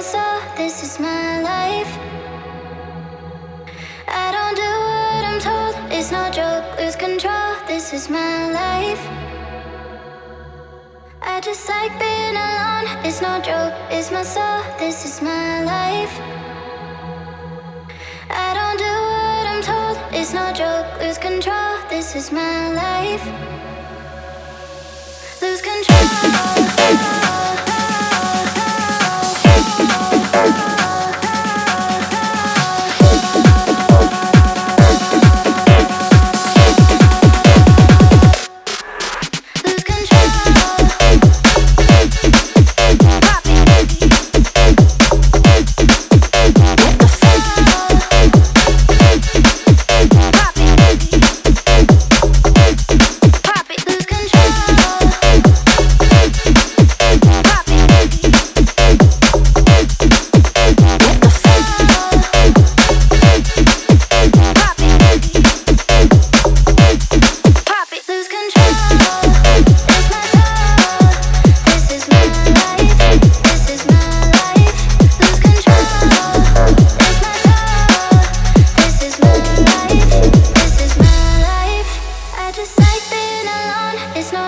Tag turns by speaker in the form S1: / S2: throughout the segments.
S1: my soul, this is my life. I don't do what I'm told, it's no joke, lose control, this is my life. I just like being alone, it's no joke, it's my soul, this is my life. I don't do what I'm told, it's no joke, lose control, this is my life. Lose control.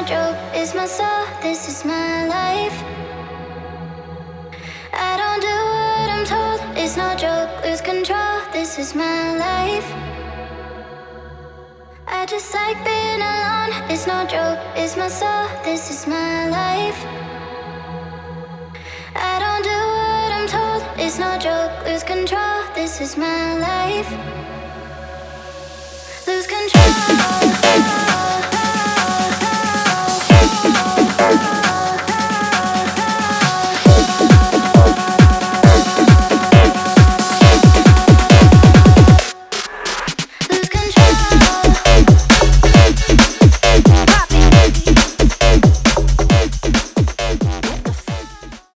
S1: No joke. It's my soul. This is my life. I don't do what I'm told. It's no joke. Lose control. This is my life. I just like being alone. It's no joke. It's my soul. This is my life. I don't do what I'm told. It's no joke. Lose control. This is my life.